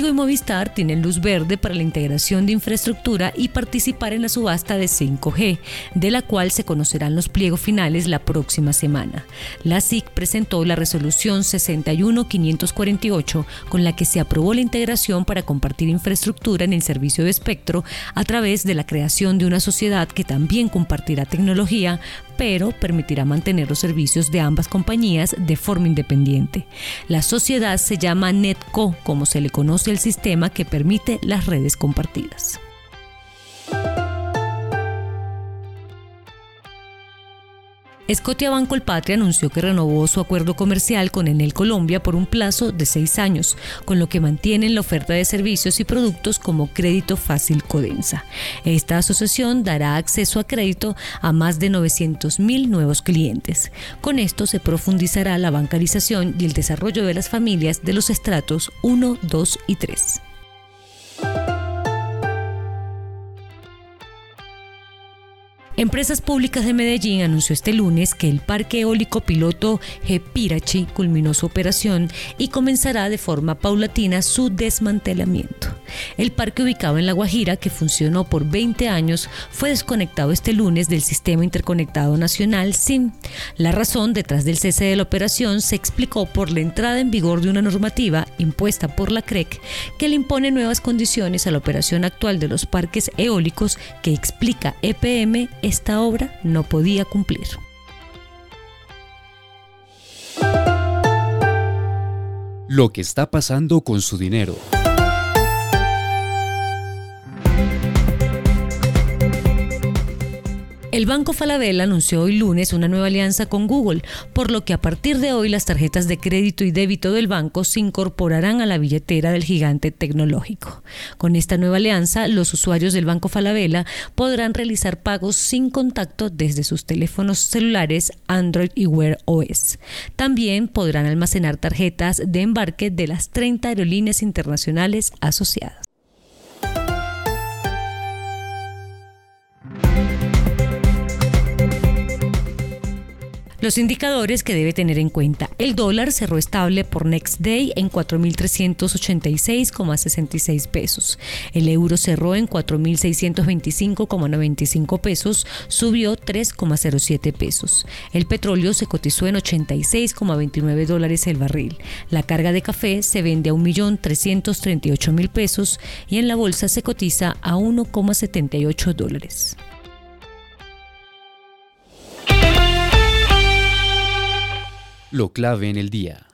Y Movistar tienen luz verde para la integración de infraestructura y participar en la subasta de 5G, de la cual se conocerán los pliegos finales la próxima semana. La SIC presentó la resolución 61548 con la que se aprobó la integración para compartir infraestructura en el servicio de espectro a través de la creación de una sociedad que también compartirá tecnología, pero permitirá mantener los servicios de ambas compañías de forma independiente. La sociedad se llama NetCo, como se le conoce el sistema que permite las redes compartidas. Scotia Banco El Patria anunció que renovó su acuerdo comercial con Enel Colombia por un plazo de seis años, con lo que mantienen la oferta de servicios y productos como Crédito Fácil Codensa. Esta asociación dará acceso a crédito a más de 900.000 nuevos clientes. Con esto se profundizará la bancarización y el desarrollo de las familias de los estratos 1, 2 y 3. Empresas Públicas de Medellín anunció este lunes que el parque eólico piloto Gepirachi culminó su operación y comenzará de forma paulatina su desmantelamiento. El parque ubicado en La Guajira, que funcionó por 20 años, fue desconectado este lunes del Sistema Interconectado Nacional SIM. La razón detrás del cese de la operación se explicó por la entrada en vigor de una normativa impuesta por la CREC que le impone nuevas condiciones a la operación actual de los parques eólicos que explica EPM esta obra no podía cumplir. Lo que está pasando con su dinero. El Banco Falabella anunció hoy lunes una nueva alianza con Google, por lo que a partir de hoy las tarjetas de crédito y débito del banco se incorporarán a la billetera del gigante tecnológico. Con esta nueva alianza, los usuarios del Banco Falabella podrán realizar pagos sin contacto desde sus teléfonos celulares Android y Wear OS. También podrán almacenar tarjetas de embarque de las 30 aerolíneas internacionales asociadas. Los indicadores que debe tener en cuenta. El dólar cerró estable por Next Day en 4.386,66 pesos. El euro cerró en 4.625,95 pesos, subió 3,07 pesos. El petróleo se cotizó en 86,29 dólares el barril. La carga de café se vende a 1.338.000 pesos y en la bolsa se cotiza a 1,78 dólares. Lo clave en el día.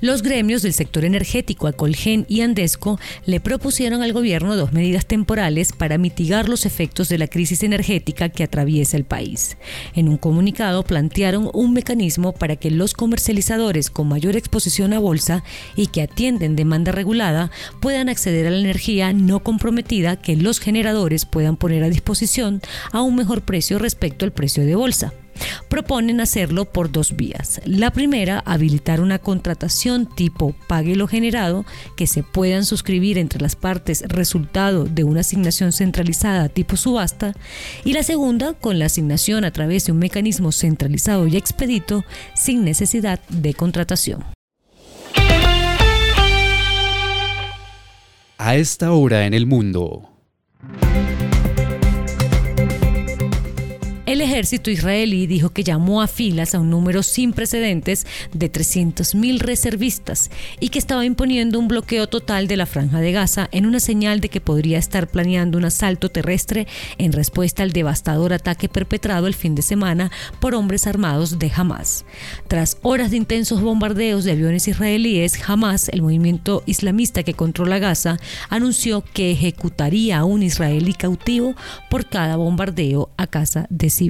Los gremios del sector energético, Acolgen y Andesco, le propusieron al gobierno dos medidas temporales para mitigar los efectos de la crisis energética que atraviesa el país. En un comunicado plantearon un mecanismo para que los comercializadores con mayor exposición a bolsa y que atienden demanda regulada puedan acceder a la energía no comprometida que los generadores puedan poner a disposición a un mejor precio respecto al precio de bolsa proponen hacerlo por dos vías. La primera, habilitar una contratación tipo pague lo generado que se puedan suscribir entre las partes resultado de una asignación centralizada tipo subasta. Y la segunda, con la asignación a través de un mecanismo centralizado y expedito sin necesidad de contratación. A esta hora en el mundo. El ejército israelí dijo que llamó a filas a un número sin precedentes de 300.000 reservistas y que estaba imponiendo un bloqueo total de la franja de Gaza en una señal de que podría estar planeando un asalto terrestre en respuesta al devastador ataque perpetrado el fin de semana por hombres armados de Hamas. Tras horas de intensos bombardeos de aviones israelíes, Hamas, el movimiento islamista que controla Gaza, anunció que ejecutaría a un israelí cautivo por cada bombardeo a casa de civiles.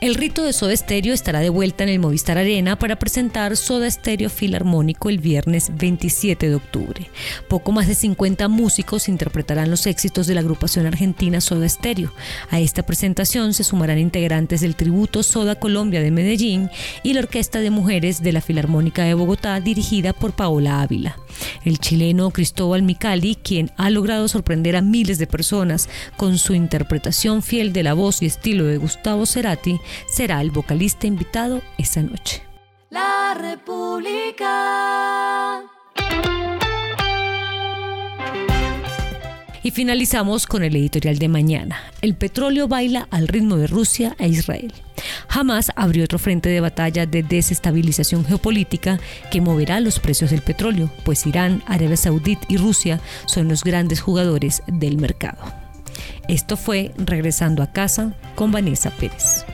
El rito de Soda Stereo estará de vuelta en el Movistar Arena para presentar Soda Stereo Filarmónico el viernes 27 de octubre. Poco más de 50 músicos interpretarán los éxitos de la agrupación argentina Soda Stereo. A esta presentación se sumarán integrantes del tributo Soda Colombia de Medellín y la Orquesta de Mujeres de la Filarmónica de Bogotá dirigida por Paola Ávila. El chileno Cristóbal Micali, quien ha logrado sorprender a miles de personas con su interpretación fiel de la voz y estilo de Gustavo Cerati, será el vocalista invitado esa noche. La República. Y finalizamos con el editorial de mañana. El petróleo baila al ritmo de Rusia e Israel. Jamás abrió otro frente de batalla de desestabilización geopolítica que moverá los precios del petróleo, pues Irán, Arabia Saudita y Rusia son los grandes jugadores del mercado. Esto fue Regresando a casa con Vanessa Pérez.